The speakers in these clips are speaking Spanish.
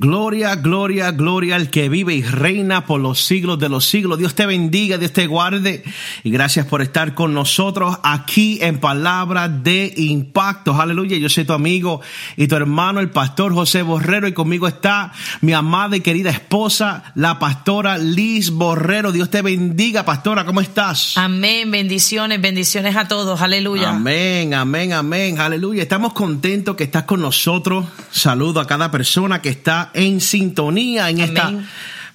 Gloria, gloria, gloria al que vive y reina por los siglos de los siglos. Dios te bendiga, Dios te guarde. Y gracias por estar con nosotros aquí en Palabra de Impacto. Aleluya. Yo soy tu amigo y tu hermano, el pastor José Borrero. Y conmigo está mi amada y querida esposa, la pastora Liz Borrero. Dios te bendiga, pastora. ¿Cómo estás? Amén, bendiciones, bendiciones a todos, aleluya. Amén, amén, amén, aleluya. Estamos contentos que estás con nosotros. Saludo a cada persona que está en sintonía en este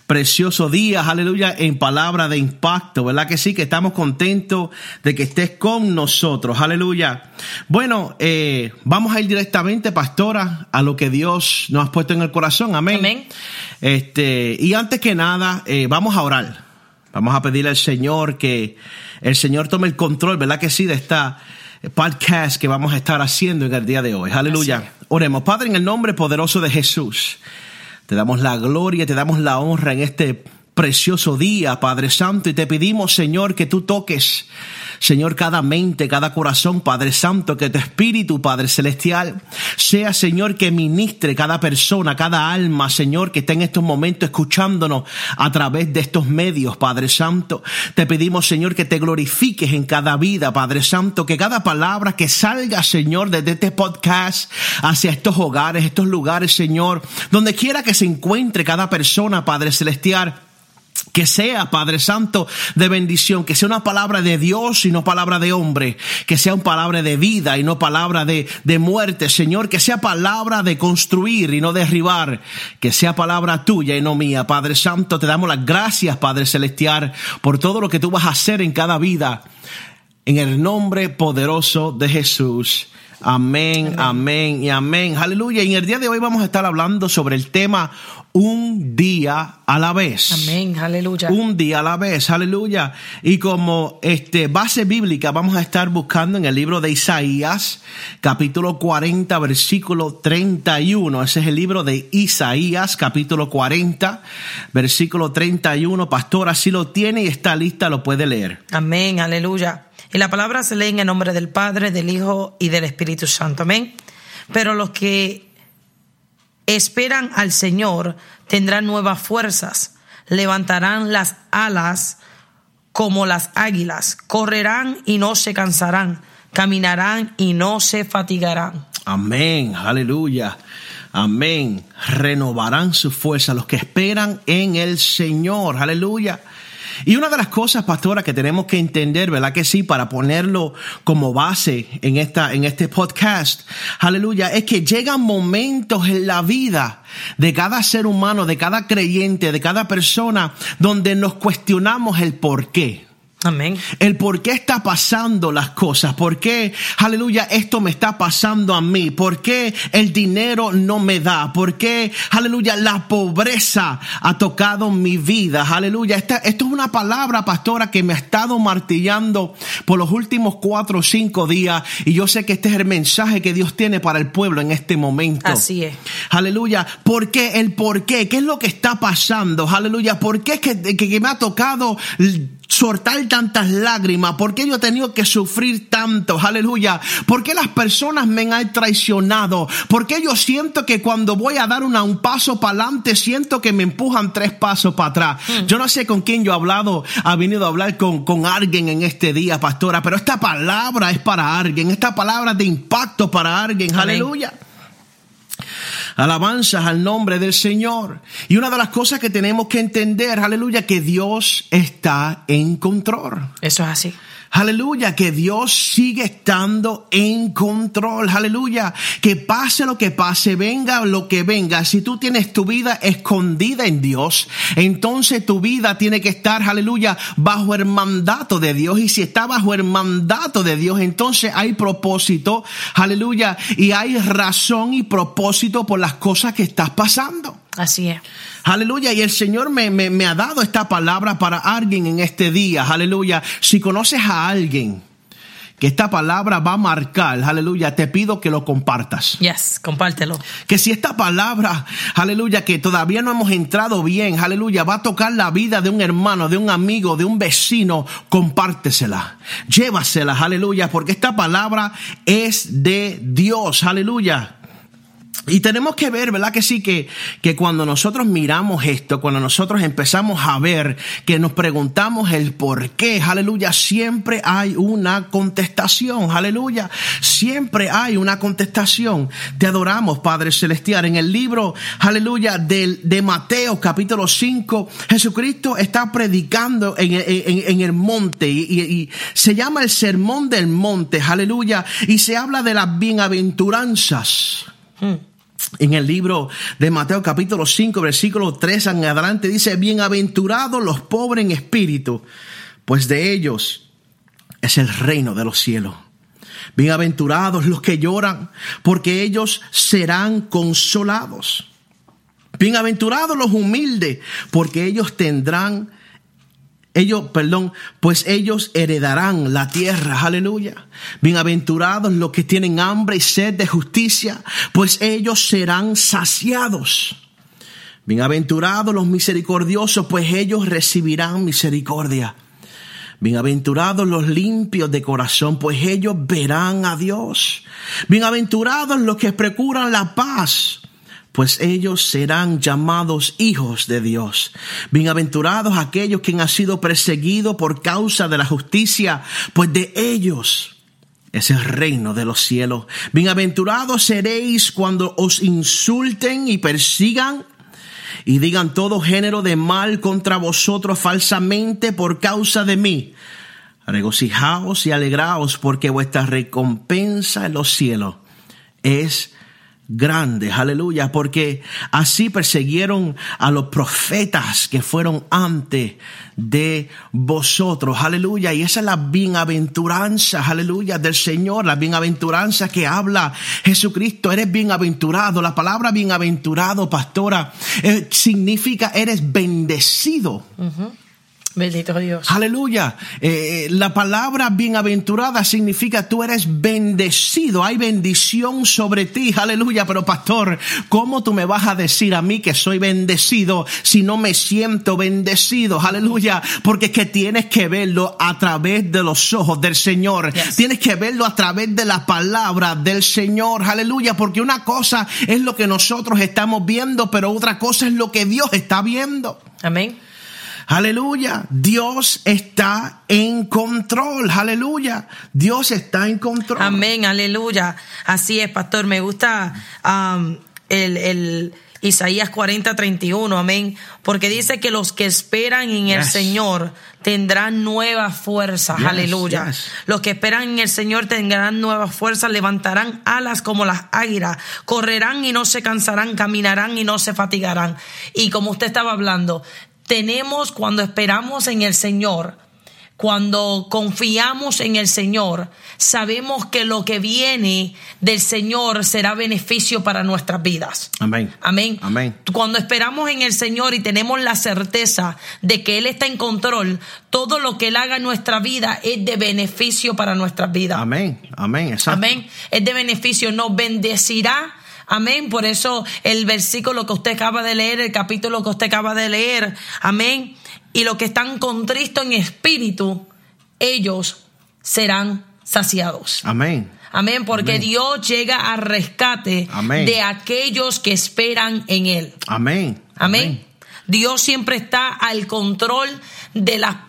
precioso día, aleluya, en palabra de impacto, ¿verdad que sí? Que estamos contentos de que estés con nosotros, aleluya. Bueno, eh, vamos a ir directamente, pastora, a lo que Dios nos ha puesto en el corazón, amén. Amén. Este, y antes que nada, eh, vamos a orar. Vamos a pedirle al Señor que el Señor tome el control, ¿verdad que sí? De esta podcast que vamos a estar haciendo en el día de hoy. Aleluya. Oremos. Padre, en el nombre poderoso de Jesús, te damos la gloria, te damos la honra en este precioso día, Padre Santo, y te pedimos, Señor, que tú toques, Señor, cada mente, cada corazón, Padre Santo, que tu Espíritu, Padre Celestial, sea, Señor, que ministre cada persona, cada alma, Señor, que está en estos momentos escuchándonos a través de estos medios, Padre Santo. Te pedimos, Señor, que te glorifiques en cada vida, Padre Santo, que cada palabra que salga, Señor, desde este podcast hacia estos hogares, estos lugares, Señor, donde quiera que se encuentre cada persona, Padre Celestial, que sea, Padre Santo, de bendición, que sea una palabra de Dios y no palabra de hombre, que sea una palabra de vida y no palabra de, de muerte, Señor, que sea palabra de construir y no derribar, que sea palabra tuya y no mía. Padre Santo, te damos las gracias, Padre Celestial, por todo lo que tú vas a hacer en cada vida, en el nombre poderoso de Jesús. Amén, amén, y amén. Aleluya. Y en el día de hoy vamos a estar hablando sobre el tema un día a la vez. Amén, aleluya. Un día a la vez, aleluya. Y como este base bíblica vamos a estar buscando en el libro de Isaías, capítulo 40, versículo 31. Ese es el libro de Isaías, capítulo 40, versículo 31. Pastora, si lo tiene y está lista, lo puede leer. Amén, aleluya. Y la palabra se lee en el nombre del Padre, del Hijo y del Espíritu Santo. Amén. Pero los que esperan al Señor tendrán nuevas fuerzas, levantarán las alas como las águilas, correrán y no se cansarán, caminarán y no se fatigarán. Amén, aleluya. Amén. Renovarán su fuerza los que esperan en el Señor. Aleluya. Y una de las cosas, pastora, que tenemos que entender, ¿verdad que sí? Para ponerlo como base en esta, en este podcast, aleluya, es que llegan momentos en la vida de cada ser humano, de cada creyente, de cada persona, donde nos cuestionamos el por qué. Amén. El por qué está pasando las cosas, por qué, aleluya, esto me está pasando a mí, por qué el dinero no me da, por qué, aleluya, la pobreza ha tocado mi vida, aleluya. Esta, esto es una palabra, pastora, que me ha estado martillando por los últimos cuatro o cinco días y yo sé que este es el mensaje que Dios tiene para el pueblo en este momento. Así es. Aleluya. ¿Por qué? El por qué. ¿Qué es lo que está pasando? Aleluya. ¿Por qué es que, que- que me ha tocado soltar tantas lágrimas? ¿Por qué yo he tenido que sufrir tanto? Aleluya. ¿Por qué las personas me han traicionado? ¿Por qué yo siento que cuando voy a dar una, un paso para adelante, siento que me empujan tres pasos para atrás? Yo no sé con quién yo he hablado, ha venido a hablar con, con alguien en este día, pastora, pero esta palabra es para alguien, esta palabra de impacto para alguien. Amén. Aleluya alabanzas al nombre del Señor. Y una de las cosas que tenemos que entender, aleluya, que Dios está en control. Eso es así. Aleluya, que Dios sigue estando en control. Aleluya, que pase lo que pase, venga lo que venga. Si tú tienes tu vida escondida en Dios, entonces tu vida tiene que estar, aleluya, bajo el mandato de Dios. Y si está bajo el mandato de Dios, entonces hay propósito, aleluya, y hay razón y propósito por las cosas que estás pasando. Así es. Aleluya. Y el Señor me, me, me, ha dado esta palabra para alguien en este día. Aleluya. Si conoces a alguien que esta palabra va a marcar, aleluya, te pido que lo compartas. Yes, compártelo. Que si esta palabra, aleluya, que todavía no hemos entrado bien, aleluya, va a tocar la vida de un hermano, de un amigo, de un vecino, compártesela. Llévasela, aleluya, porque esta palabra es de Dios, aleluya. Y tenemos que ver, ¿verdad? Que sí, que, que cuando nosotros miramos esto, cuando nosotros empezamos a ver, que nos preguntamos el por qué, aleluya, siempre hay una contestación, aleluya, siempre hay una contestación. Te adoramos, Padre Celestial. En el libro, aleluya, de, de Mateo capítulo 5, Jesucristo está predicando en, en, el monte y, y, se llama el sermón del monte, aleluya, y se habla de las bienaventuranzas. En el libro de Mateo capítulo 5, versículo 3 en adelante dice, bienaventurados los pobres en espíritu, pues de ellos es el reino de los cielos. Bienaventurados los que lloran, porque ellos serán consolados. Bienaventurados los humildes, porque ellos tendrán ellos, perdón, pues ellos heredarán la tierra, aleluya. Bienaventurados los que tienen hambre y sed de justicia, pues ellos serán saciados. Bienaventurados los misericordiosos, pues ellos recibirán misericordia. Bienaventurados los limpios de corazón, pues ellos verán a Dios. Bienaventurados los que procuran la paz, pues ellos serán llamados hijos de Dios. Bienaventurados aquellos que han sido perseguidos por causa de la justicia, pues de ellos es el reino de los cielos. Bienaventurados seréis cuando os insulten y persigan y digan todo género de mal contra vosotros falsamente por causa de mí. Regocijaos y alegraos porque vuestra recompensa en los cielos es grande, aleluya, porque así persiguieron a los profetas que fueron antes de vosotros, aleluya, y esa es la bienaventuranza, aleluya, del Señor, la bienaventuranza que habla Jesucristo, eres bienaventurado, la palabra bienaventurado, pastora, eh, significa eres bendecido. Bendito Dios. Aleluya. Eh, la palabra bienaventurada significa tú eres bendecido. Hay bendición sobre ti. Aleluya. Pero pastor, ¿cómo tú me vas a decir a mí que soy bendecido si no me siento bendecido? Aleluya. Porque es que tienes que verlo a través de los ojos del Señor. Yes. Tienes que verlo a través de la palabra del Señor. Aleluya. Porque una cosa es lo que nosotros estamos viendo, pero otra cosa es lo que Dios está viendo. Amén. Aleluya. Dios está en control. Aleluya. Dios está en control. Amén. Aleluya. Así es, pastor. Me gusta um, el, el, Isaías 40, 31. Amén. Porque dice que los que esperan en el. Señor tendrán nuevas fuerzas. Yes, Aleluya. yes. Los que esperan en el Señor tendrán nuevas fuerzas, levantarán alas como las águilas, correrán y no se cansarán, caminarán y no se fatigarán. Y como usted estaba hablando, tenemos cuando esperamos en el Señor, cuando confiamos en el Señor, sabemos que lo que viene del Señor será beneficio para nuestras vidas. Amén. Amén. Amén. Cuando esperamos en el Señor y tenemos la certeza de que Él está en control, todo lo que Él haga en nuestra vida es de beneficio para nuestras vidas. Amén. Amén. Exacto. Amén. Es de beneficio, nos bendecirá. Amén. Por eso el versículo que usted acaba de leer, el capítulo que usted acaba de leer. Amén. Y los que están contristos en espíritu, ellos serán saciados. Amén. Amén. Porque Amén. Dios llega a rescate Amén. de aquellos que esperan en Él. Amén. Amén. Dios siempre está al control de la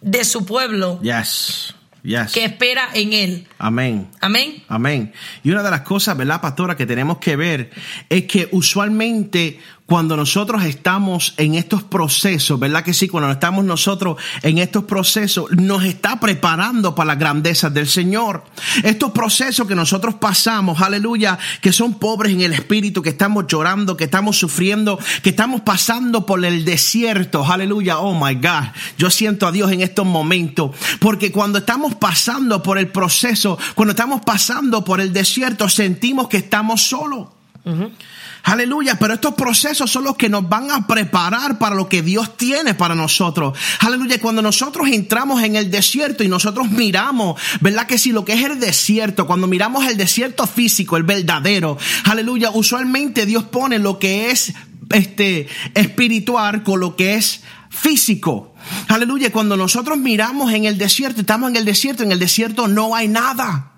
de su pueblo Yes. Yes. que espera en Él. Amén. Amén. Amén. Y una de las cosas, ¿verdad, pastora, que tenemos que ver es que usualmente cuando nosotros estamos en estos procesos, ¿verdad que sí? Cuando estamos nosotros en estos procesos, nos está preparando para las grandezas del Señor. Estos procesos que nosotros pasamos, aleluya, que son pobres en el espíritu, que estamos llorando, que estamos sufriendo, que estamos pasando por el desierto, aleluya, oh my God, yo siento a Dios en estos momentos, porque cuando estamos pasando por el proceso, cuando estamos pasando por el desierto, sentimos que estamos solos. Aleluya, pero estos procesos son los que nos van a preparar para lo que Dios tiene para nosotros. Aleluya, cuando nosotros entramos en el desierto y nosotros miramos, ¿verdad que si lo que es el desierto, cuando miramos el desierto físico, el verdadero, aleluya, usualmente Dios pone lo que es este espiritual con lo que es físico. Aleluya, cuando nosotros miramos en el desierto, estamos en el desierto, en el desierto no hay nada.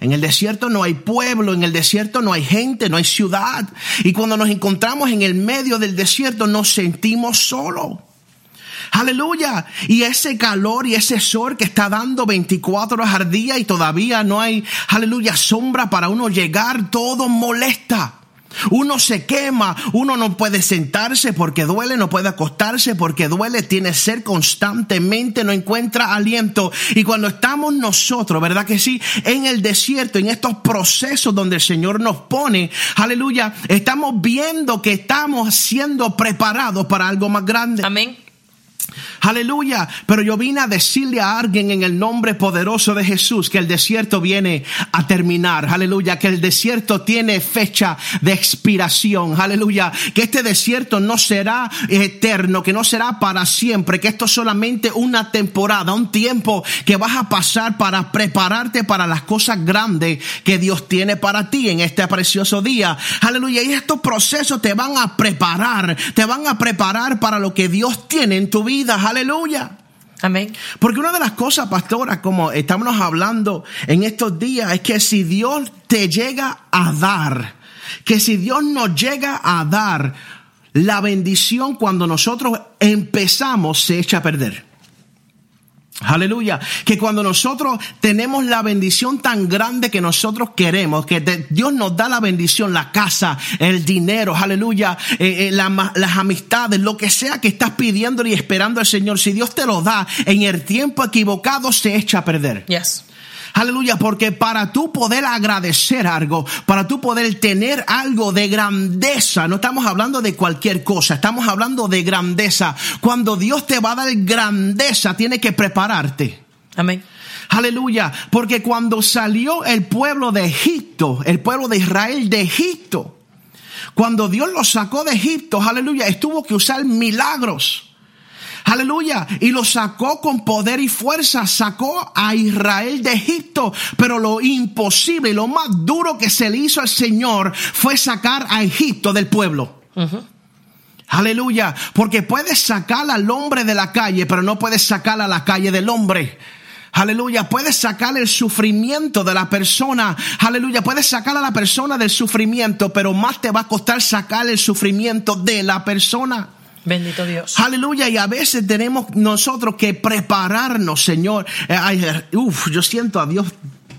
En el desierto no hay pueblo, en el desierto no hay gente, no hay ciudad. Y cuando nos encontramos en el medio del desierto nos sentimos solos. Aleluya. Y ese calor y ese sol que está dando 24 horas al día y todavía no hay, aleluya, sombra para uno llegar, todo molesta. Uno se quema, uno no puede sentarse porque duele, no puede acostarse porque duele, tiene ser constantemente, no encuentra aliento. Y cuando estamos nosotros, ¿verdad que sí? En el desierto, en estos procesos donde el Señor nos pone, aleluya, estamos viendo que estamos siendo preparados para algo más grande. Amén. Aleluya. Pero yo vine a decirle a alguien en el nombre poderoso de Jesús que el desierto viene a terminar. Aleluya. Que el desierto tiene fecha de expiración. Aleluya. Que este desierto no será eterno, que no será para siempre, que esto es solamente una temporada, un tiempo que vas a pasar para prepararte para las cosas grandes que Dios tiene para ti en este precioso día. Aleluya. Y estos procesos te van a preparar, te van a preparar para lo que Dios tiene en tu vida. Amén. Porque una de las cosas, pastora, como estamos hablando en estos días, es que si Dios te llega a dar, que si Dios nos llega a dar la bendición cuando nosotros empezamos, se echa a perder. Aleluya. Que cuando nosotros tenemos la bendición tan grande que nosotros queremos, que Dios nos da la bendición, la casa, el dinero, aleluya, eh, eh, las amistades, lo que sea que estás pidiendo y esperando al Señor, si Dios te lo da en el tiempo equivocado, se echa a perder. Yes. Aleluya, porque para tú poder agradecer algo, para tú poder tener algo de grandeza, no estamos hablando de cualquier cosa, estamos hablando de grandeza. Cuando Dios te va a dar grandeza, tiene que prepararte. Amén. Aleluya, porque cuando salió el pueblo de Egipto, el pueblo de Israel de Egipto, cuando Dios los sacó de Egipto, aleluya, estuvo que usar milagros. Aleluya. Y lo sacó con poder y fuerza. Sacó a Israel de Egipto. Pero lo imposible y lo más duro que se le hizo al Señor fue sacar a Egipto del pueblo. Aleluya. Porque puedes sacar al hombre de la calle, pero no puedes sacar a la calle del hombre. Aleluya, puedes sacar el sufrimiento de la persona. Aleluya, puedes sacar a la persona del sufrimiento, pero más te va a costar sacar el sufrimiento de la persona. Bendito Dios. Aleluya. Y a veces tenemos nosotros que prepararnos, Señor. Eh, ay, uf, yo siento a Dios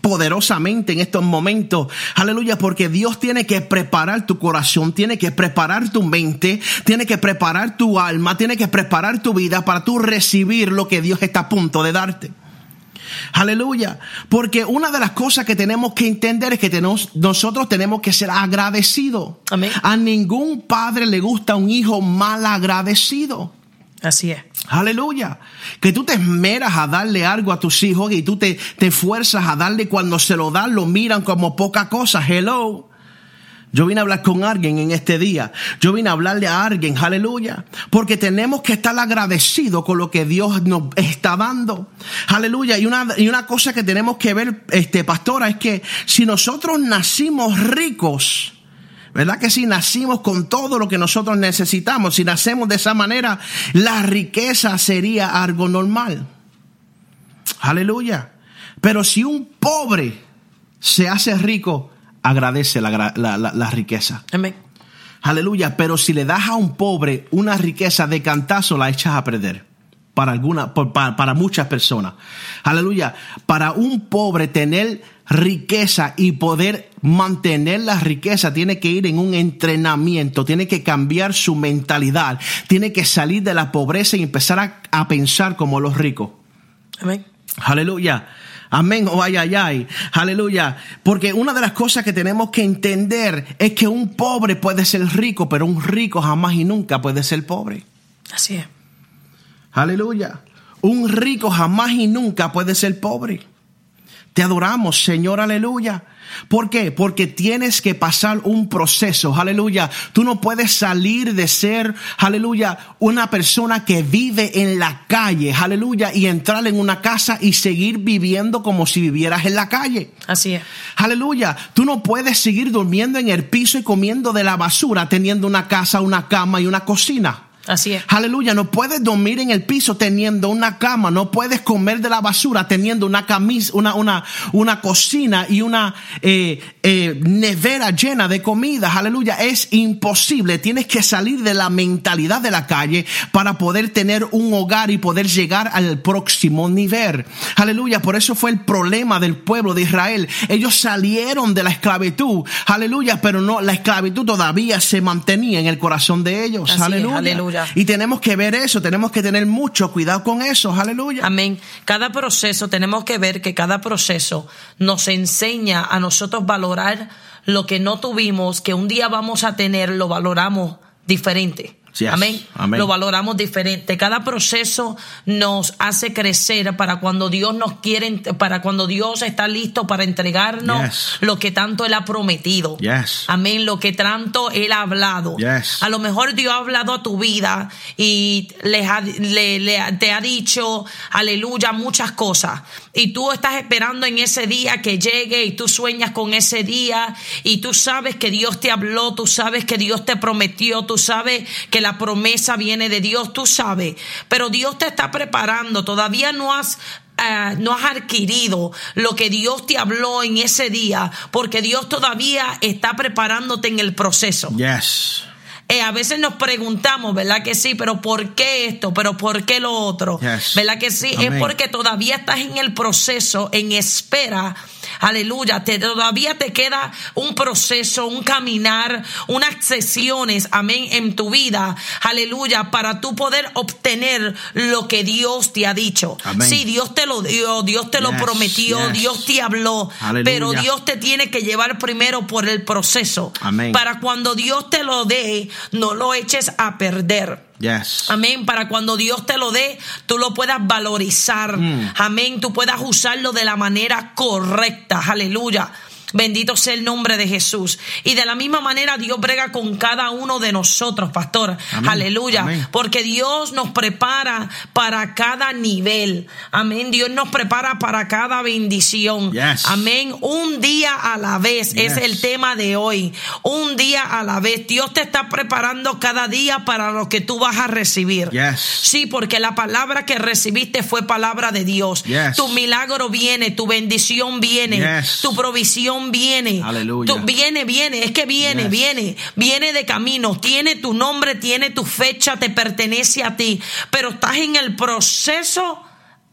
poderosamente en estos momentos. Aleluya, porque Dios tiene que preparar tu corazón, tiene que preparar tu mente, tiene que preparar tu alma, tiene que preparar tu vida para tú recibir lo que Dios está a punto de darte. Aleluya. Porque una de las cosas que tenemos que entender es que tenemos, nosotros tenemos que ser agradecidos. Amén. A ningún padre le gusta un hijo mal agradecido. Así es. Aleluya. Que tú te esmeras a darle algo a tus hijos y tú te, te fuerzas a darle cuando se lo dan, lo miran como poca cosa. Hello. Yo vine a hablar con alguien en este día. Yo vine a hablarle a alguien, aleluya. Porque tenemos que estar agradecidos con lo que Dios nos está dando. Aleluya. Y una, y una cosa que tenemos que ver, este, pastora, es que si nosotros nacimos ricos, ¿Verdad que si nacimos con todo lo que nosotros necesitamos, si nacemos de esa manera, la riqueza sería algo normal? Aleluya. Pero si un pobre se hace rico, agradece la, la, la, riqueza. Amén. Aleluya. Pero si le das a un pobre una riqueza de cantazo, la echas a perder. Para alguna, para, para muchas personas. Aleluya. Para un pobre tener riqueza y poder mantener la riqueza, tiene que ir en un entrenamiento, tiene que cambiar su mentalidad, tiene que salir de la pobreza y empezar a, a pensar como los ricos. Amén. Aleluya. Amén o ay, ay, ay. Aleluya. Porque una de las cosas que tenemos que entender es que un pobre puede ser rico, pero un rico jamás y nunca puede ser pobre. Así es. Aleluya. Un rico jamás y nunca puede ser pobre. Te adoramos, Señor, aleluya. ¿Por qué? Porque tienes que pasar un proceso, aleluya. Tú no puedes salir de ser, aleluya, una persona que vive en la calle, aleluya, y entrar en una casa y seguir viviendo como si vivieras en la calle. Así es. Aleluya. Tú no puedes seguir durmiendo en el piso y comiendo de la basura teniendo una casa, una cama y una cocina. Así es. Aleluya, no puedes dormir en el piso teniendo una cama, no puedes comer de la basura teniendo una camisa, una, una, una cocina y una eh, eh, nevera llena de comida. Aleluya, es imposible. Tienes que salir de la mentalidad de la calle para poder tener un hogar y poder llegar al próximo nivel. Aleluya, por eso fue el problema del pueblo de Israel. Ellos salieron de la esclavitud. Aleluya, pero no, la esclavitud todavía se mantenía en el corazón de ellos. Así es, aleluya. Aleluya. Y tenemos que ver eso, tenemos que tener mucho cuidado con eso, aleluya. Amén. Cada proceso, tenemos que ver que cada proceso nos enseña a nosotros valorar lo que no tuvimos, que un día vamos a tener, lo valoramos diferente. Yes. Amén. Amén. Lo valoramos diferente. Cada proceso nos hace crecer para cuando Dios nos quiere, para cuando Dios está listo para entregarnos Yes. lo que tanto Él ha prometido. Yes. Amén. Lo que tanto Él ha hablado. Yes. A lo mejor Dios ha hablado a tu vida y les ha- le- le- te ha dicho, aleluya, muchas cosas. Y tú estás esperando en ese día que llegue y tú sueñas con ese día y tú sabes que Dios te habló, tú sabes que Dios te prometió, tú sabes que la promesa viene de Dios, tú sabes. Pero Dios te está preparando, todavía no has ah, no has adquirido lo que Dios te habló en ese día, porque Dios todavía está preparándote en el proceso. Yes. Eh, a veces nos preguntamos, ¿verdad que sí? Pero ¿por qué esto? ¿Pero por qué lo otro? Yes. ¿Verdad que sí? Amén. Es porque todavía estás en el proceso, en espera. Aleluya, te, todavía te queda un proceso, un caminar, unas sesiones, amén, en tu vida, aleluya, para tú poder obtener lo que Dios te ha dicho. Amén. Sí, Dios te lo dio, Dios te lo prometió, yes. Dios te habló, Aleluya. pero Dios te tiene que llevar primero por el proceso. Amén. Para cuando Dios te lo dé, no lo eches a perder. Yes. Amén. Para cuando Dios te lo dé, tú lo puedas valorizar. Mm. Amén. Tú puedas usarlo de la manera correcta. Aleluya. Bendito sea el nombre de Jesús. Y de la misma manera Dios brega con cada uno de nosotros, pastor. Amén. Aleluya. Amén. Porque Dios nos prepara para cada nivel. Amén. Dios nos prepara para cada bendición. Yes. Amén. Un día a la vez es el tema de hoy. Un día a la vez. Dios te está preparando cada día para lo que tú vas a recibir. Yes. Sí, porque la palabra que recibiste fue palabra de Dios. Tu milagro viene, tu bendición viene, tu provisión viene. Aleluya. Tu- viene, viene, es que viene, Yes. viene, viene de camino. Tiene tu nombre, tiene tu fecha, te pertenece a ti. Pero estás en el proceso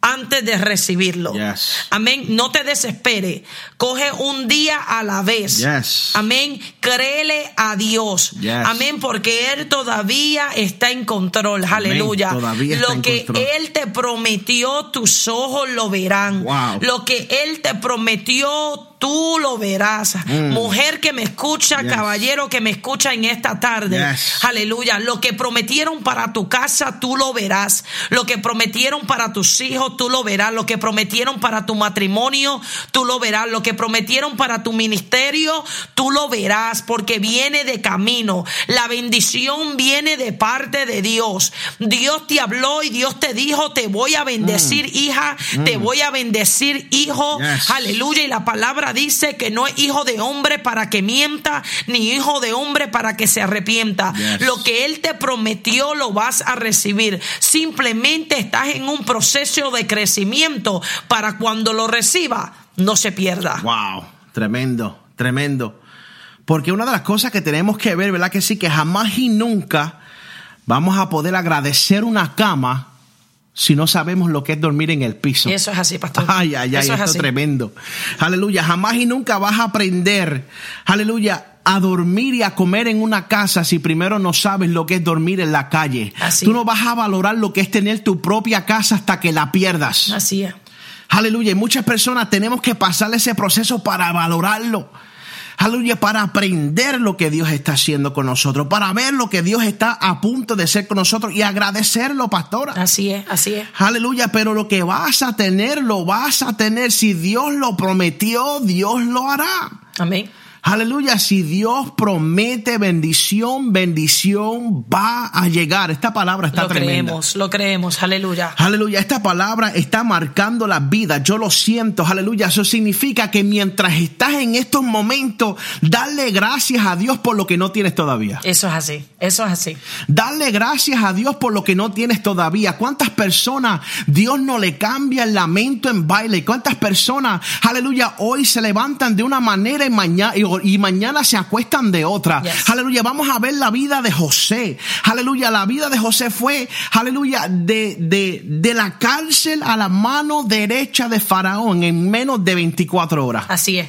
antes de recibirlo. Yes. Amén. No te desespere. Coge un día a la vez. Yes. Amén. Créele a Dios. Yes. Amén. Porque Él todavía está en control. Aleluya. Todavía Lo que. Él te prometió, tus ojos lo verán. Wow. Lo que Él te prometió, tú lo verás. Mujer que me escucha, Mm. Yes. caballero que me escucha en esta tarde. Yes. Aleluya. Lo que prometieron para tu casa, tú lo verás. Lo que prometieron para tus hijos, tú lo verás. Lo que prometieron para tu matrimonio, tú lo verás. Lo que prometieron para tu ministerio, tú lo verás. Porque viene de camino. La bendición viene de parte de Dios. Dios te habló y Dios te dijo, te voy a bendecir, hija. Te voy a bendecir, hijo. Mm. Yes. Aleluya. Y la palabra dice que no es hijo de hombre para que mienta, ni hijo de hombre para que se arrepienta. Yes. Lo que Él te prometió lo vas a recibir. Simplemente estás en un proceso de crecimiento para cuando lo reciba, no se pierda. Wow, tremendo, tremendo. Porque una de las cosas que tenemos que ver, ¿verdad? Que sí, que jamás y nunca vamos a poder agradecer una cama si no sabemos lo que es dormir en el piso. Eso es así, pastor. Ay, ay, ay, Eso es esto es así. tremendo. Aleluya, jamás y nunca vas a aprender, aleluya, a dormir y a comer en una casa si primero no sabes lo que es dormir en la calle. Así. Tú no vas a valorar lo que es tener tu propia casa hasta que la pierdas. Así es. Aleluya, y muchas personas tenemos que pasar ese proceso para valorarlo. Aleluya, para aprender lo que Dios está haciendo con nosotros, para ver lo que Dios está a punto de hacer con nosotros y agradecerlo, pastora. Así es, así es. Aleluya, pero lo que vas a tener, lo vas a tener. Si Dios lo prometió, Dios lo hará. Amén. Aleluya, si Dios promete bendición, bendición va a llegar. Esta palabra está Lo tremenda. creemos, lo creemos. Aleluya. Aleluya, esta palabra está marcando la vida. Yo lo siento, aleluya. Eso significa que mientras estás en estos momentos, dale gracias a Dios por lo que no tienes todavía. Eso es así. Eso es así. Dale gracias a Dios por lo que no tienes todavía. ¿Cuántas personas Dios no le cambia el lamento en baile? ¿Cuántas personas, aleluya, hoy se levantan de una manera y mañana, y, y mañana se acuestan de otra? Yes. Aleluya, vamos a ver la vida de José. Aleluya, la vida de José fue, aleluya, de, de, de la cárcel a la mano derecha de Faraón en menos de 24 horas. Así es.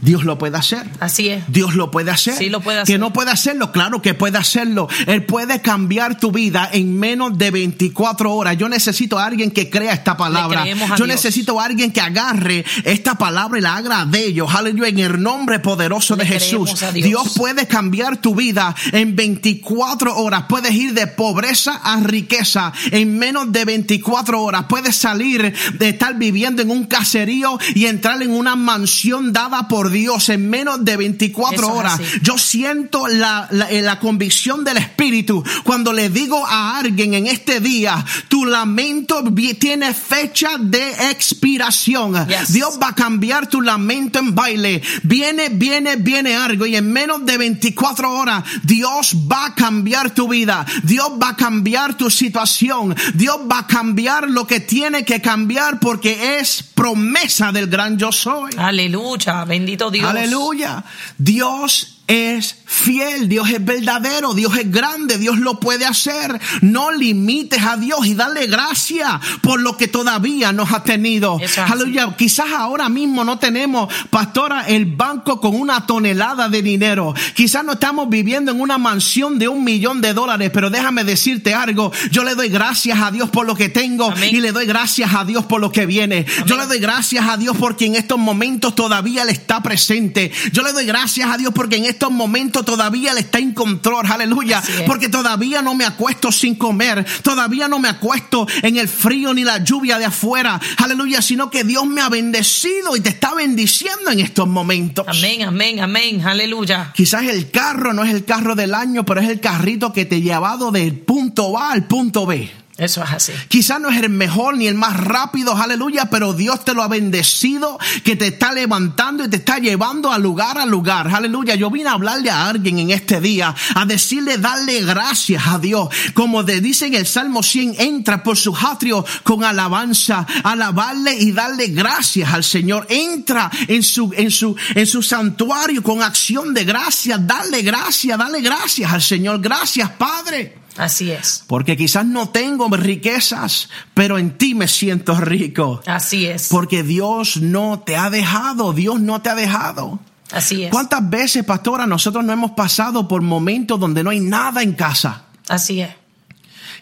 Dios lo puede hacer. Así es. Dios lo puede hacer. Sí, lo puede Que hacer. no puede hacerlo, claro que puede hacerlo. Él puede cambiar tu vida en menos de 24 horas. Yo necesito a alguien que crea esta palabra. Yo Dios. necesito a alguien que agarre esta palabra y la haga de ellos. Aleluya, en el nombre poderoso Le de Jesús. Dios. Dios puede cambiar tu vida en 24 horas. Puedes ir de pobreza a riqueza en menos de 24 horas. Puedes salir de estar viviendo en un caserío y entrar en una mansión dada por Dios en menos de 24 Eso es horas. Yo siento la, la, eh, la convicción del Espíritu cuando le digo a alguien en este día, tu lamento tiene fecha de expiración. Yes. Dios va a cambiar tu lamento en baile. Viene, viene, viene algo y en menos de 24 horas Dios va a cambiar tu vida. Dios va a cambiar tu situación. Dios va a cambiar lo que tiene que cambiar porque es promesa del gran yo soy. Aleluya. Bendito Dios. Aleluya. Dios es fiel, Dios es verdadero, Dios es grande, Dios lo puede hacer. No limites a Dios y dale gracias por lo que todavía nos ha tenido. Aleluya. Quizás ahora mismo no tenemos, pastora, el banco con una tonelada de dinero. Quizás no estamos viviendo en una mansión de un millón de dólares, pero déjame decirte algo. Yo le doy gracias a Dios por lo que tengo Amén. y le doy gracias a Dios por lo que viene. Yo le doy gracias a Dios porque en estos momentos todavía Él está presente. Yo le doy gracias a Dios porque en estos momentos todavía Él está en control. Aleluya. Porque todavía no me acuesto sin comer. Todavía no me acuesto en el frío ni la lluvia de afuera. Aleluya. Sino que Dios me ha bendecido y te está bendiciendo en estos momentos. Amén, amén, amén. Aleluya. Quizás el carro no es el carro del año, pero es el carrito que te ha llevado del punto A al punto B. Eso es así. Quizás no es el mejor ni el más rápido, aleluya, pero Dios te lo ha bendecido, que te está levantando y te está llevando a lugar a lugar, aleluya. Yo vine a hablarle a alguien en este día, a decirle, darle gracias a Dios. Como te dice el Salmo 100, entra por su atrio con alabanza, alabarle y darle gracias al Señor. Entra en su, en su, en su santuario con acción de gracias, darle gracias, darle gracias al Señor. Gracias, Padre. Así es. Porque quizás no tengo riquezas, pero en ti me siento rico. Así es. Porque Dios no te ha dejado, Dios no te ha dejado. Así es. ¿Cuántas veces, pastora, nosotros no hemos pasado por momentos donde no hay nada en casa? Así es.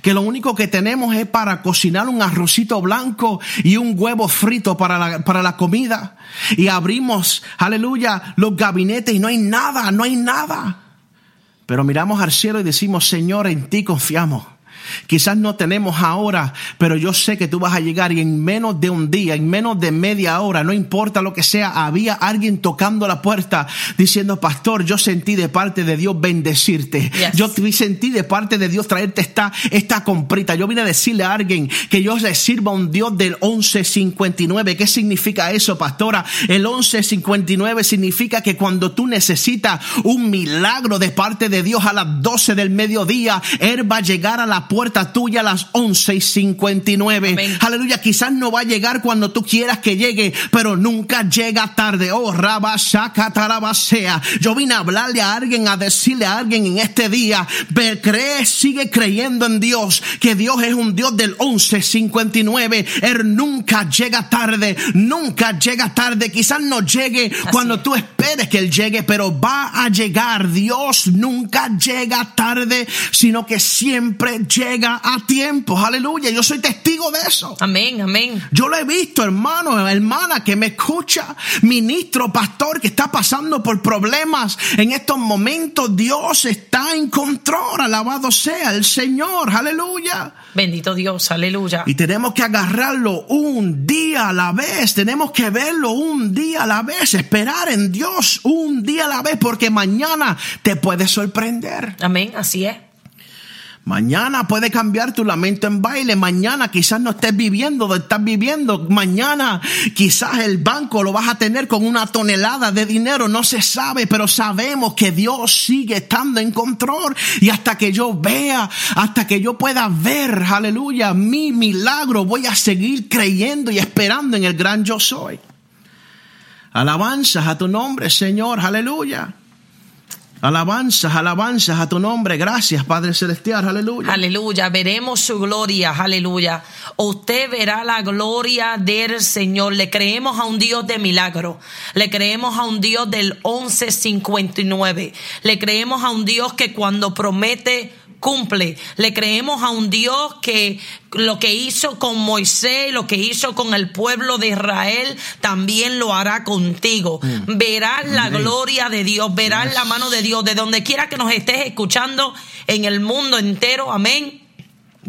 Que lo único que tenemos es para cocinar un arrocito blanco y un huevo frito para la, para la comida. Y abrimos, aleluya, los gabinetes y no hay nada, no hay nada. Pero miramos al cielo y decimos, Señor, en ti confiamos. Quizás no tenemos ahora, pero yo sé que tú vas a llegar y en menos de un día, en menos de media hora, no importa lo que sea, había alguien tocando la puerta diciendo, pastor, yo sentí de parte de Dios bendecirte. Yes. Yo sentí de parte de Dios traerte esta, esta comprita. Yo vine a decirle a alguien que yo le sirva a un Dios del 1159. ¿Qué significa eso, pastora? El 1159 significa que cuando tú necesitas un milagro de parte de Dios a las 12 del mediodía, Él va a llegar a la puerta tuya a las 11 y 59. Amén. Aleluya, quizás no va a llegar cuando tú quieras que llegue, pero nunca llega tarde. Oh, rabashacatarabasea. Yo vine a hablarle a alguien, a decirle a alguien en este día, ve, cree, sigue creyendo en Dios, que Dios es un Dios del 1159. Él nunca llega tarde, nunca llega tarde. Quizás no llegue cuando es. tú esperes que Él llegue, pero va a llegar. Dios nunca llega tarde, sino que siempre llega a tiempo. Aleluya, yo soy testigo de eso. Amén, amén. Yo lo he visto, hermano, hermana que me escucha, ministro, pastor, que está pasando por problemas. En estos momentos Dios está en control. Alabado sea el Señor. Aleluya. Bendito Dios, aleluya. Y tenemos que agarrarlo un día a la vez. Tenemos que verlo un día a la vez. Esperar en Dios un día a la vez. Porque mañana te puede sorprender. Amén, así es. Mañana puede cambiar tu lamento en baile. Mañana quizás no estés viviendo donde estás viviendo. Mañana quizás el banco lo vas a tener con una tonelada de dinero. No se sabe, pero sabemos que Dios sigue estando en control. Y hasta que yo vea, hasta que yo pueda ver, aleluya, mi milagro, voy a seguir creyendo y esperando en el gran yo soy. Alabanzas a tu nombre, Señor, aleluya. Alabanzas, alabanzas a tu nombre. Gracias, Padre Celestial, aleluya. Aleluya, veremos su gloria, aleluya. Usted verá la gloria del Señor. Le creemos a un Dios de milagro. Le creemos a un Dios del 1159. Le creemos a un Dios que cuando promete cumple. Le creemos a un Dios que lo que hizo con Moisés, lo que hizo con el pueblo de Israel, también lo hará contigo. Verás la gloria de Dios, verás Yes. la mano de Dios, de donde quiera que nos estés escuchando en el mundo entero. Amén.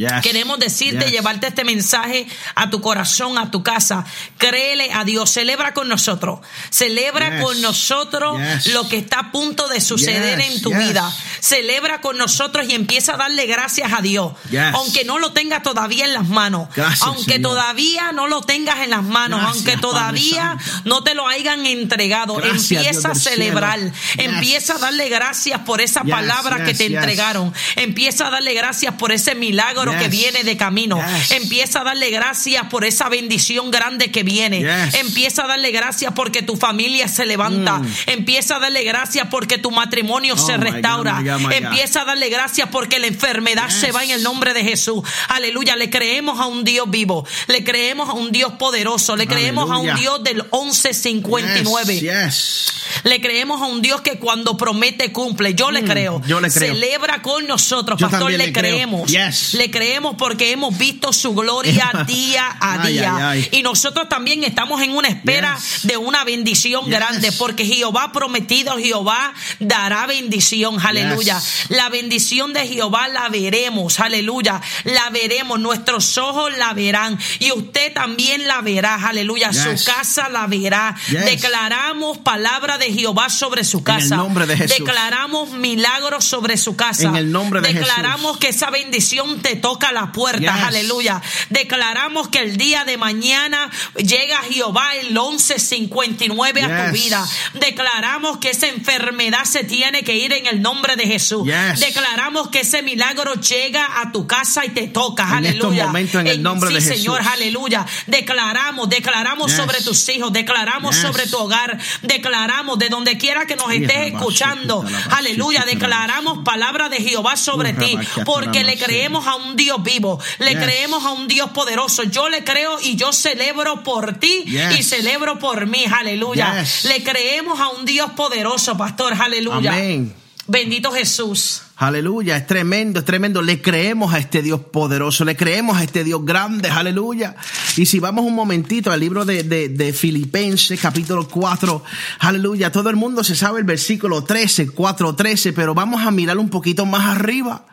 Yes. Queremos decirte, Yes. llevarte este mensaje a tu corazón, a tu casa. Créele a Dios, celebra con nosotros. Celebra Yes. con nosotros lo que está a punto de suceder en tu vida. Celebra con nosotros y empieza a darle gracias a Dios. Aunque no lo tengas todavía en las manos. Gracias, aunque Señor. todavía no lo tengas en las manos. Gracias, aunque todavía no te lo hayan entregado. Gracias, Dios empieza a celebrar. Empieza a darle gracias por esa palabra que te entregaron. Empieza a darle gracias por ese milagro que Yes. viene de camino. Yes. Empieza a darle gracias por esa bendición grande que viene. Yes. Empieza a darle gracias porque tu familia se levanta. Mm. Empieza a darle gracias porque tu matrimonio se my restaura. God, my God, my God. Empieza a darle gracias porque la enfermedad se va en el nombre de Jesús. Aleluya. Le creemos a un Dios vivo. Le creemos a un Dios poderoso. Le creemos a un. Dios del 1159. Yes, yes. Le creemos a un Dios que cuando promete cumple. Yo le creo. Mm, yo le creo. Celebra con nosotros, Yo pastor. Le, le creo. creemos. Yes. Le creemos porque hemos visto su gloria día a día. ay, ay. Y nosotros también estamos en una espera Yes. de una bendición Yes. grande porque Jehová prometido, Jehová dará bendición. Aleluya. Yes. La bendición de Jehová la veremos. Aleluya. La veremos. Nuestros ojos la verán. Y usted también la verá. Aleluya. Su casa la verá. Declaramos palabra de Jehová sobre su el casa. nombre de Jesús. Declaramos milagros sobre su casa. En el nombre de Declaramos que esa bendición te toca la puerta. Yes. Aleluya. Declaramos que el día de mañana llega Jehová el 1159 a tu Yes. vida. Declaramos que esa enfermedad se tiene que ir en el nombre de Jesús. Yes. Declaramos que ese milagro llega a tu casa y te toca. En aleluya. momentos, en el nombre sí, de Jesús. Señor, aleluya. Declaramos, declaramos Yes. sobre tus hijos, declaramos Yes. sobre tu hogar, declaramos de donde quiera que nos estés escuchando. Aleluya. Declaramos palabra de Jehová sobre ti, porque le creemos a un Dios vivo, le Yes. creemos a un Dios poderoso. Yo le creo y yo celebro por ti Yes. y celebro por mí. Aleluya. Yes. Le creemos a un Dios poderoso, pastor. Aleluya. Amén. Bendito Jesús. Aleluya, es tremendo, es tremendo. Le creemos a este Dios poderoso, le creemos a este Dios grande, aleluya. Y si vamos un momentito al libro de, de, de Filipenses, capítulo 4, aleluya, todo el mundo se sabe el versículo 13, 4, 13, pero vamos a mirar un poquito más arriba.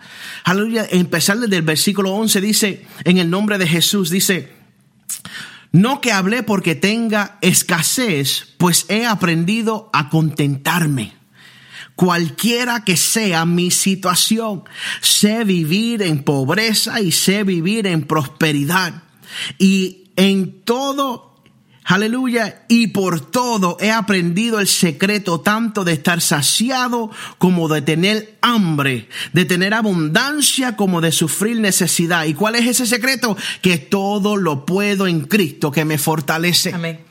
Aleluya, empezar desde el versículo 11, dice, en el nombre de Jesús, dice, no que hablé porque tenga escasez, pues he aprendido a contentarme cualquiera que sea mi situación. Sé vivir en pobreza y sé vivir en prosperidad. Y en todo, Aleluya. Y por todo he aprendido el secreto tanto de estar saciado como de tener hambre, de tener abundancia como de sufrir necesidad. ¿Y cuál es ese secreto? Que todo lo puedo en Cristo que me fortalece. Amén.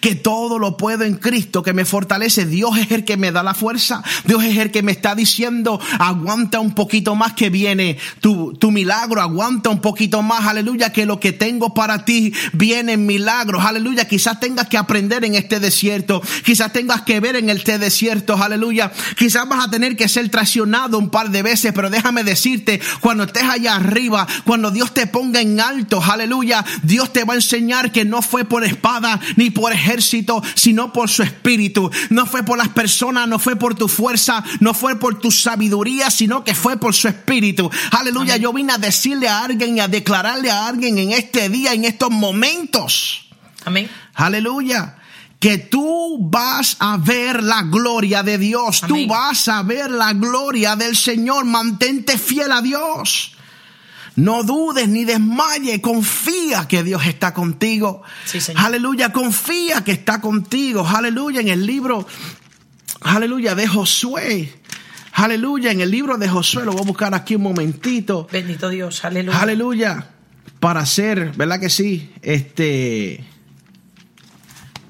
Que todo lo puedo en Cristo que me fortalece. Dios es el que me da la fuerza. Dios es el que me está diciendo, aguanta un poquito más que viene tu, tu milagro, aguanta un poquito más, aleluya, que lo que tengo para ti viene en milagros, aleluya. Quizás tengas que aprender en este desierto, quizás tengas que ver en este desierto, aleluya. Quizás vas a tener que ser traicionado un par de veces, pero déjame decirte, cuando estés allá arriba, cuando Dios te ponga en alto, aleluya, Dios te va a enseñar que no fue por espada ni por ejército, sino por su espíritu. No fue por las personas, no fue por tu fuerza, no fue por tu sabiduría, sino que fue por su espíritu. Aleluya, yo vine a decirle a alguien y a declararle a alguien en este día, en estos momentos. Amén. Aleluya. Que tú vas a ver la gloria de Dios. Tú vas a ver la gloria del Señor. Mantente fiel a Dios. No dudes ni desmaye, confía que Dios está contigo. Sí, Señor. Aleluya, confía que está contigo. Aleluya, en el libro, aleluya, de Josué. Aleluya, en el libro de Josué, lo voy a buscar aquí un momentito. Bendito Dios. Aleluya. Aleluya. Para ser, ¿verdad que sí? Este.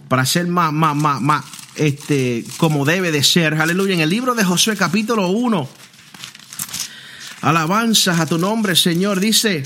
Para ser más, más, más, más, este, como debe de ser. Aleluya. En el libro de Josué, capítulo 1. Alabanzas a tu nombre, Señor. Dice.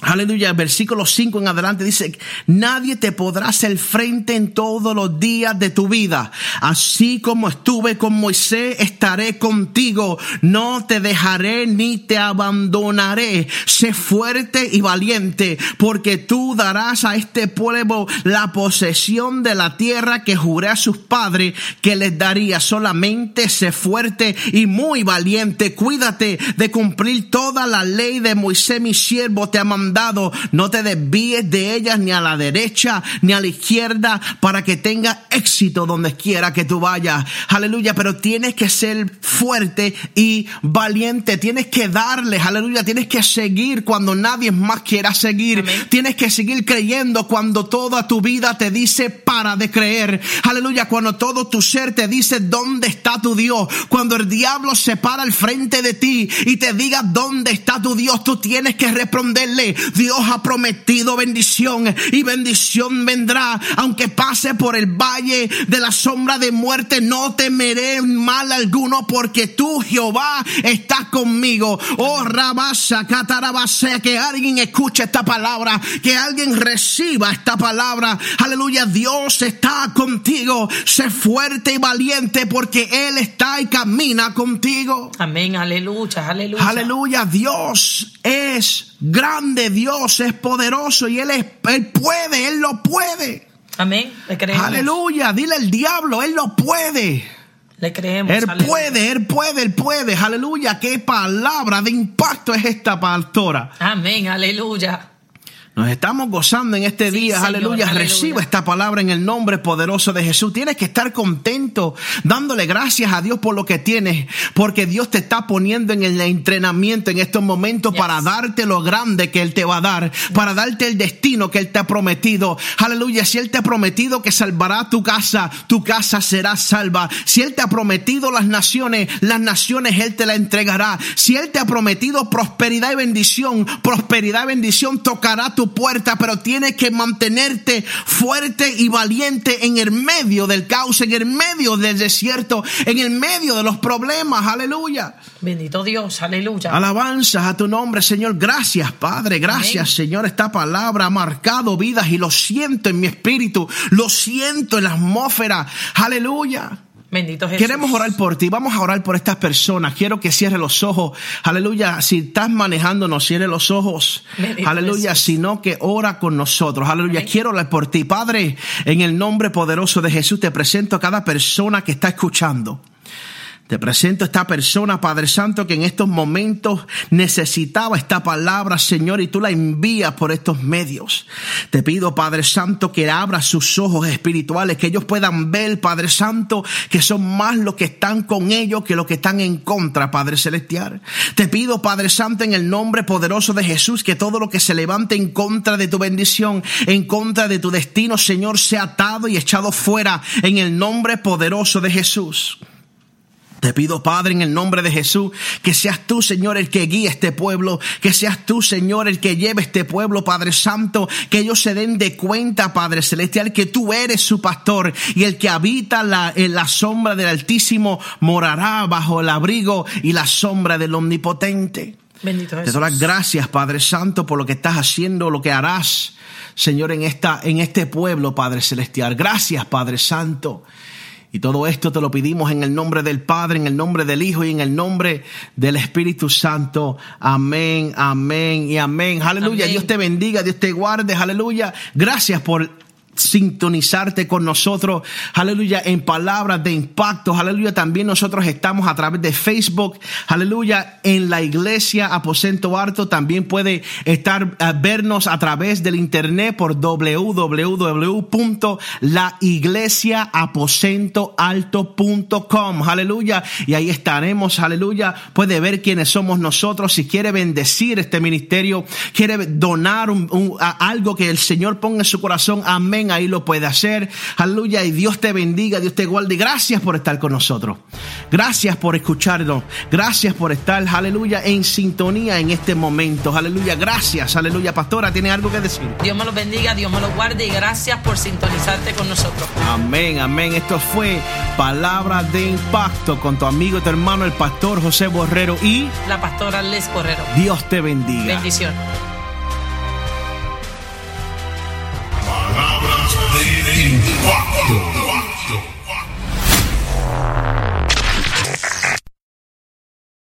Aleluya, versículo 5 en adelante dice, nadie te podrá hacer frente en todos los días de tu vida. Así como estuve con Moisés, estaré contigo. No te dejaré ni te abandonaré. Sé fuerte y valiente, porque tú darás a este pueblo la posesión de la tierra que juré a sus padres que les daría. Solamente sé fuerte y muy valiente. Cuídate de cumplir toda la ley de Moisés, mi siervo, te mandado. No te desvíes de ellas ni a la derecha ni a la izquierda para que tengas éxito donde quiera que tú vayas. Aleluya, pero tienes que ser fuerte y valiente. Tienes que darles, aleluya, tienes que seguir cuando nadie más quiera seguir. Amén. Tienes que seguir creyendo cuando toda tu vida te dice para de creer. Aleluya, cuando todo tu ser te dice dónde está tu Dios. Cuando el diablo se para al frente de ti y te diga dónde está tu Dios, tú tienes que responderle. Dios ha prometido bendición y bendición vendrá. Aunque pase por el valle de la sombra de muerte, no temeré mal alguno porque tú, Jehová, estás conmigo. Oh, rabasa, catarabasea, que alguien escuche esta palabra, que alguien reciba esta palabra. Aleluya, Dios está contigo. Sé fuerte y valiente porque Él está y camina contigo. Amén. Aleluya. Aleluya. Aleluya, Dios es grande, Dios es poderoso y Él, es, él puede, Él lo puede. Amén. Le creemos. Aleluya, dile al diablo, Él lo puede. Le creemos. Él Aleluya. puede, Él puede, Él puede. Aleluya, qué palabra de impacto es esta pastora. Amén. Aleluya. Nos estamos gozando en este Sí, día, Señor, aleluya. aleluya. Reciba esta palabra en el nombre poderoso de Jesús. Tienes que estar contento, dándole gracias a Dios por lo que tienes, porque Dios te está poniendo en el entrenamiento en estos momentos Yes. para darte lo grande que Él te va a dar, para darte el destino que Él te ha prometido. Aleluya. Si Él te ha prometido que salvará tu casa, tu casa será salva. Si Él te ha prometido las naciones, las naciones Él te la entregará. Si Él te ha prometido prosperidad y bendición, prosperidad y bendición tocará tu puerta, pero tienes que mantenerte fuerte y valiente en el medio del caos, en el medio del desierto, en el medio de los problemas. Aleluya. Bendito Dios. Aleluya. Alabanzas a tu nombre, Señor. Gracias, Padre. Gracias, Amén. Señor. Esta palabra ha marcado vidas y lo siento en mi espíritu. Lo siento en la atmósfera. Aleluya. Bendito Jesús. Queremos orar por ti, vamos a orar por estas personas. Quiero que cierre los ojos. Aleluya. Si estás manejando, no cierre los ojos. Bendito Aleluya. Sino que ora con nosotros. Aleluya. Amén. Quiero orar por ti. Padre, en el nombre poderoso de Jesús te presento a cada persona que está escuchando. Te presento a esta persona, Padre Santo, que en estos momentos necesitaba esta palabra, Señor, y tú la envías por estos medios. Te pido, Padre Santo, que abra sus ojos espirituales, que ellos puedan ver, Padre Santo, que son más los que están con ellos que los que están en contra, Padre Celestial. Te pido, Padre Santo, en el nombre poderoso de Jesús, que todo lo que se levante en contra de tu bendición, en contra de tu destino, Señor, sea atado y echado fuera en el nombre poderoso de Jesús. Te pido, Padre, en el nombre de Jesús, que seas tú, Señor, el que guíe este pueblo, que seas tú, Señor, el que lleve este pueblo, Padre Santo, que ellos se den de cuenta, Padre Celestial, que tú eres su pastor y el que habita la, en la sombra del Altísimo morará bajo el abrigo y la sombra del Omnipotente. Bendito Te Jesús. doy las gracias, Padre Santo, por lo que estás haciendo, lo que harás, Señor, en, esta, en este pueblo, Padre Celestial. Gracias, Padre Santo. Y todo esto te lo pedimos en el nombre del Padre, en el nombre del Hijo y en el nombre del Espíritu Santo. Amén, amén y amén. Aleluya. Amén. Dios te bendiga, Dios te guarde. Aleluya. Gracias por sintonizarte con nosotros, aleluya, en palabras de impacto, aleluya, también nosotros estamos a través de Facebook, aleluya, en la iglesia Aposento Alto, también puede estar, a vernos a través del internet por www.laiglesiaaposentoalto.com, aleluya, y ahí estaremos, aleluya, puede ver quiénes somos nosotros, si quiere bendecir este ministerio, quiere donar algo que el Señor ponga en su corazón, amén, ahí lo puede hacer, aleluya, y Dios te bendiga, Dios te guarde, gracias por estar con nosotros, gracias por escucharnos, gracias por estar, aleluya, en sintonía en este momento, aleluya, gracias, aleluya, pastora, ¿tiene algo que decir? Dios me los bendiga, Dios me los guarde y gracias por sintonizarte con nosotros. Amén, amén. Esto fue Palabra de Impacto con tu amigo y tu hermano, el pastor José Borrero. Y La pastora Les Correro. Dios te bendiga. Bendición. Wow.